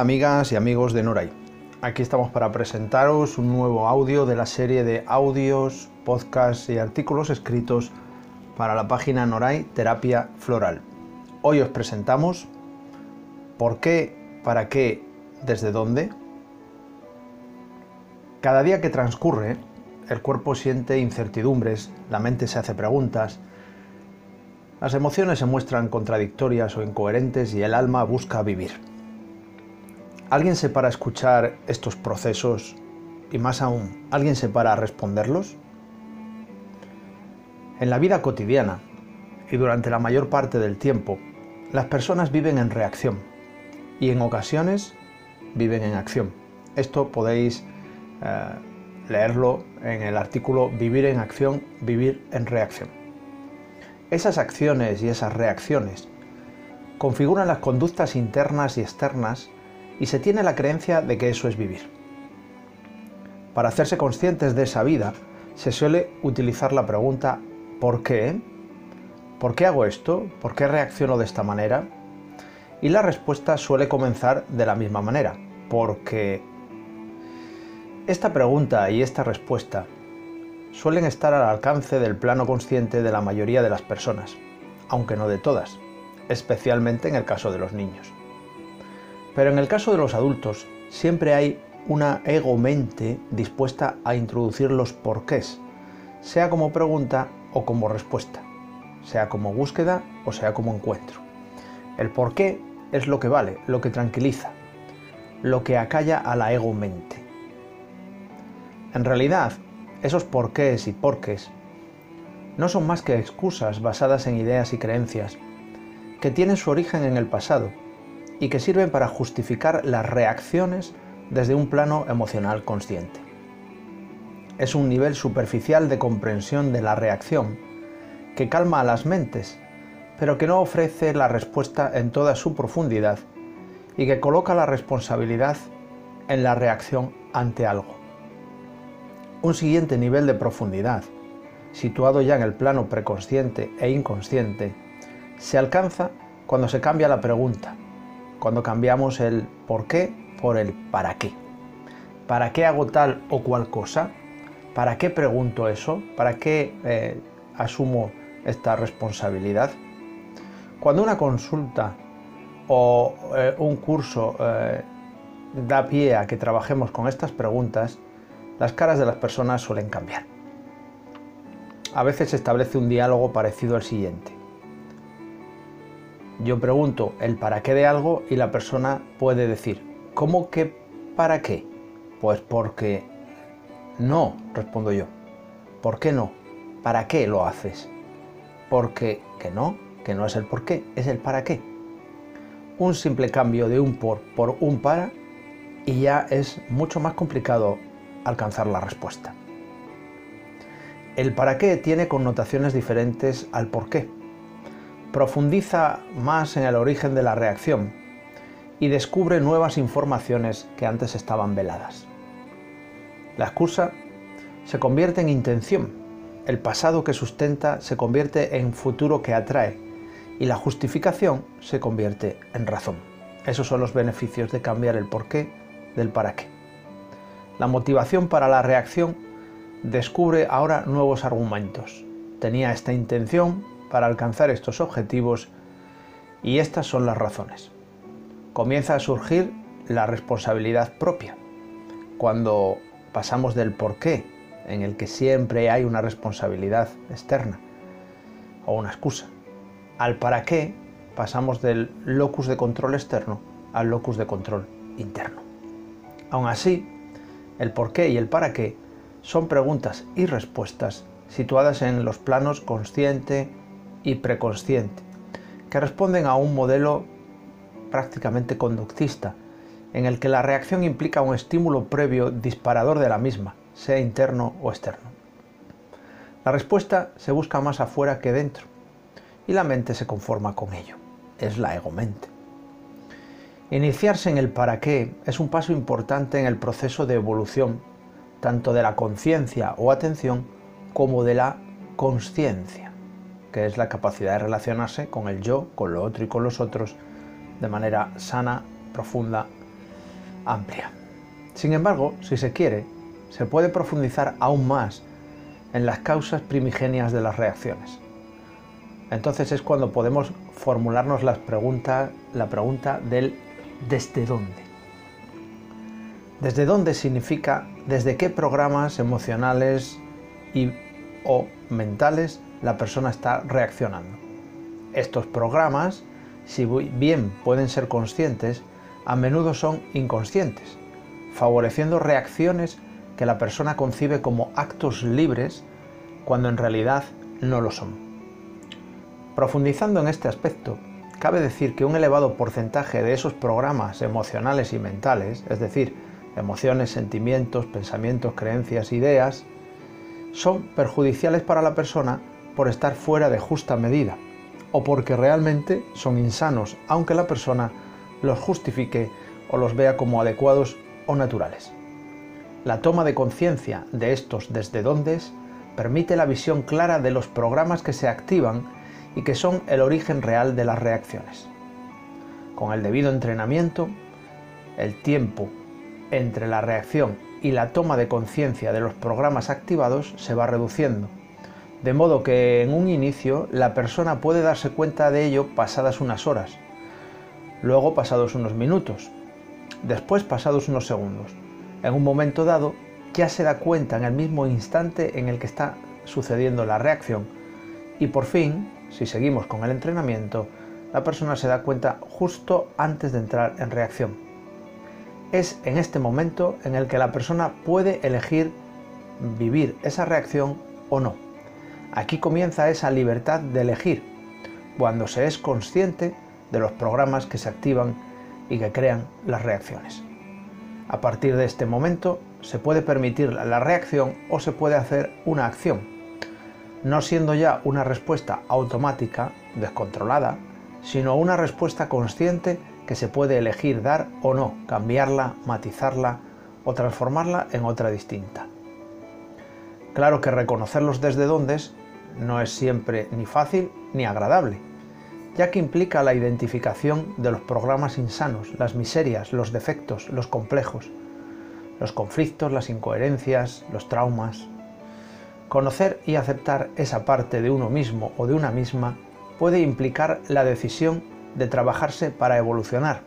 Amigas y amigos de Noray. Aquí estamos para presentaros un nuevo audio de la serie de audios, podcasts y artículos escritos para la página Noray Terapia Floral. Hoy os presentamos ¿Por qué? ¿Para qué? ¿Desde dónde? Cada día que transcurre, el cuerpo siente incertidumbres, la mente se hace preguntas, las emociones se muestran contradictorias o incoherentes y el alma busca vivir. ¿Alguien se para a escuchar estos procesos y más aún, ¿alguien se para a responderlos? En la vida cotidiana y durante la mayor parte del tiempo, las personas viven en reacción y en ocasiones viven en acción. Esto podéis eh, leerlo en el artículo Vivir en acción, vivir en reacción. Esas acciones y esas reacciones configuran las conductas internas y externas y se tiene la creencia de que eso es vivir. Para hacerse conscientes de esa vida, se suele utilizar la pregunta ¿por qué? ¿Por qué hago esto? ¿Por qué reacciono de esta manera? Y la respuesta suele comenzar de la misma manera, porque esta pregunta y esta respuesta suelen estar al alcance del plano consciente de la mayoría de las personas, aunque no de todas, especialmente en el caso de los niños. Pero en el caso de los adultos, siempre hay una ego-mente dispuesta a introducir los porqués, sea como pregunta o como respuesta, sea como búsqueda o sea como encuentro. El porqué es lo que vale, lo que tranquiliza, lo que acalla a la ego-mente. En realidad, esos porqués y porques no son más que excusas basadas en ideas y creencias que tienen su origen en el pasado y que sirven para justificar las reacciones desde un plano emocional consciente. Es un nivel superficial de comprensión de la reacción que calma a las mentes, pero que no ofrece la respuesta en toda su profundidad y que coloca la responsabilidad en la reacción ante algo. Un siguiente nivel de profundidad, situado ya en el plano preconsciente e inconsciente, se alcanza cuando se cambia la pregunta, cuando cambiamos el por qué por el para qué. ¿Para qué hago tal o cual cosa? ¿Para qué pregunto eso? ¿Para qué eh, asumo esta responsabilidad? Cuando una consulta o eh, un curso eh, da pie a que trabajemos con estas preguntas, las caras de las personas suelen cambiar. A veces se establece un diálogo parecido al siguiente. Yo pregunto el para qué de algo y la persona puede decir, ¿cómo que para qué? Pues porque no, respondo yo. ¿Por qué no? ¿Para qué lo haces? Porque que no, que no es el por qué, es el para qué. Un simple cambio de un por por un para y ya es mucho más complicado alcanzar la respuesta. El para qué tiene connotaciones diferentes al por qué. Profundiza más en el origen de la reacción y descubre nuevas informaciones que antes estaban veladas. La excusa se convierte en intención, el pasado que sustenta se convierte en futuro que atrae y la justificación se convierte en razón. Esos son los beneficios de cambiar el por qué del para qué. La motivación para la reacción descubre ahora nuevos argumentos. Tenía esta intención para alcanzar estos objetivos y estas son las razones. Comienza a surgir la responsabilidad propia. Cuando pasamos del por qué, en el que siempre hay una responsabilidad externa o una excusa, al para qué, pasamos del locus de control externo al locus de control interno. Aún así, el por qué y el para qué son preguntas y respuestas situadas en los planos consciente y preconsciente, que responden a un modelo prácticamente conductista, en el que la reacción implica un estímulo previo disparador de la misma, sea interno o externo. La respuesta se busca más afuera que dentro, y la mente se conforma con ello. Es la ego-mente. Iniciarse en el para qué es un paso importante en el proceso de evolución, tanto de la conciencia o atención como de la consciencia, que es la capacidad de relacionarse con el yo, con lo otro y con los otros de manera sana, profunda amplia. Sin embargo, si se quiere, se puede profundizar aún más en las causas primigenias de las reacciones. Entonces es cuando podemos formularnos la pregunta del ¿desde dónde? ¿Desde dónde significa desde qué programas emocionales y o mentales la persona está reaccionando? Estos programas, si bien pueden ser conscientes, a menudo son inconscientes, favoreciendo reacciones que la persona concibe como actos libres cuando en realidad no lo son. Profundizando en este aspecto, cabe decir que un elevado porcentaje de esos programas emocionales y mentales, es decir, emociones, sentimientos, pensamientos, creencias, ideas, son perjudiciales para la persona por estar fuera de justa medida o porque realmente son insanos, aunque la persona los justifique o los vea como adecuados o naturales. La toma de conciencia de estos desde dónde permite la visión clara de los programas que se activan y que son el origen real de las reacciones. Con el debido entrenamiento, el tiempo entre la reacción y la toma de conciencia de los programas activados se va reduciendo, de modo que en un inicio la persona puede darse cuenta de ello pasadas unas horas, luego pasados unos minutos, después pasados unos segundos. En un momento dado ya se da cuenta en el mismo instante en el que está sucediendo la reacción y por fin, si seguimos con el entrenamiento, la persona se da cuenta justo antes de entrar en reacción. Es en este momento en el que la persona puede elegir vivir esa reacción o no. Aquí comienza esa libertad de elegir, cuando se es consciente de los programas que se activan y que crean las reacciones. A partir de este momento se puede permitir la reacción o se puede hacer una acción, no siendo ya una respuesta automática, descontrolada, sino una respuesta consciente que se puede elegir dar o no, cambiarla, matizarla o transformarla en otra distinta. Claro que reconocerlos desde dónde no es siempre ni fácil ni agradable, ya que implica la identificación de los programas insanos, las miserias, los defectos, los complejos, los conflictos, las incoherencias, los traumas. Conocer y aceptar esa parte de uno mismo o de una misma puede implicar la decisión de trabajarse para evolucionar,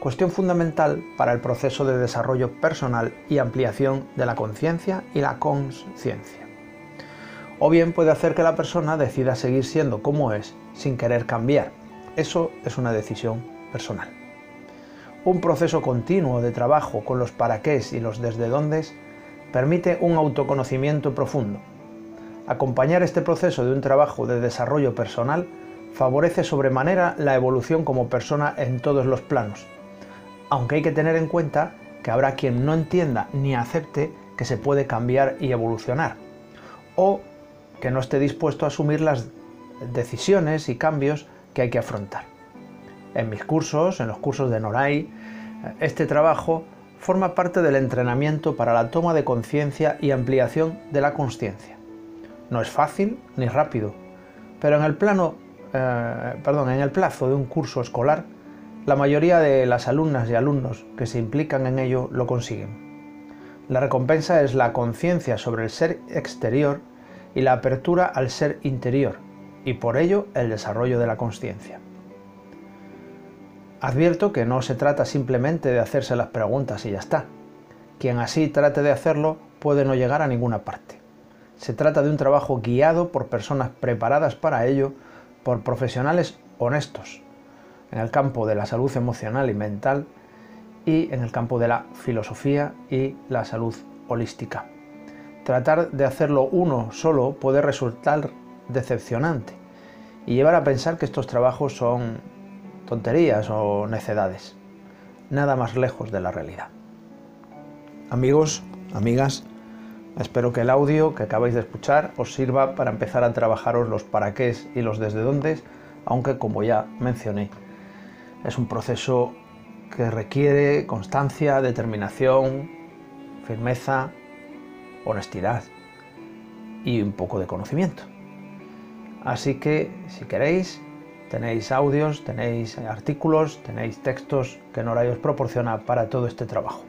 cuestión fundamental para el proceso de desarrollo personal y ampliación de la conciencia y la conciencia o bien puede hacer que la persona decida seguir siendo como es sin querer cambiar. Eso es una decisión personal. Un proceso continuo de trabajo con los para qué y los desde dónde permite un autoconocimiento profundo. Acompañar este proceso de un trabajo de desarrollo personal favorece sobremanera la evolución como persona en todos los planos, aunque hay que tener en cuenta que habrá quien no entienda ni acepte que se puede cambiar y evolucionar, o que no esté dispuesto a asumir las decisiones y cambios que hay que afrontar. En mis cursos, en los cursos de Noray, este trabajo forma parte del entrenamiento para la toma de conciencia y ampliación de la conciencia. No es fácil ni rápido, pero en el plano, eh, perdón, en el plazo de un curso escolar, la mayoría de las alumnas y alumnos que se implican en ello lo consiguen. La recompensa es la conciencia sobre el ser exterior y la apertura al ser interior, y por ello el desarrollo de la conciencia. Advierto que no se trata simplemente de hacerse las preguntas y ya está. Quien así trate de hacerlo puede no llegar a ninguna parte. Se trata de un trabajo guiado por personas preparadas para ello, por profesionales honestos, en el campo de la salud emocional y mental y en el campo de la filosofía y la salud holística. Tratar de hacerlo uno solo puede resultar decepcionante y llevar a pensar que estos trabajos son tonterías o necedades. Nada más lejos de la realidad. Amigos, amigas, espero que el audio que acabáis de escuchar os sirva para empezar a trabajaros los para qué y los desde dónde, aunque como ya mencioné, es un proceso que requiere constancia, determinación, firmeza honestidad y un poco de conocimiento. Así que, si queréis, tenéis audios, tenéis artículos, tenéis textos que Noray os proporciona para todo este trabajo.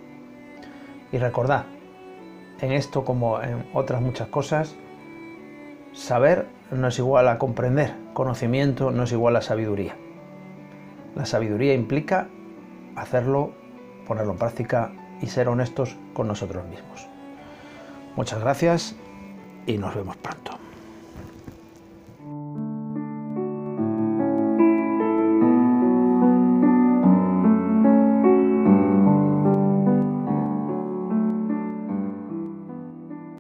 Y recordad, en esto como en otras muchas cosas, saber no es igual a comprender, conocimiento no es igual a sabiduría. La sabiduría implica hacerlo, ponerlo en práctica y ser honestos con nosotros mismos. Muchas gracias y nos vemos pronto.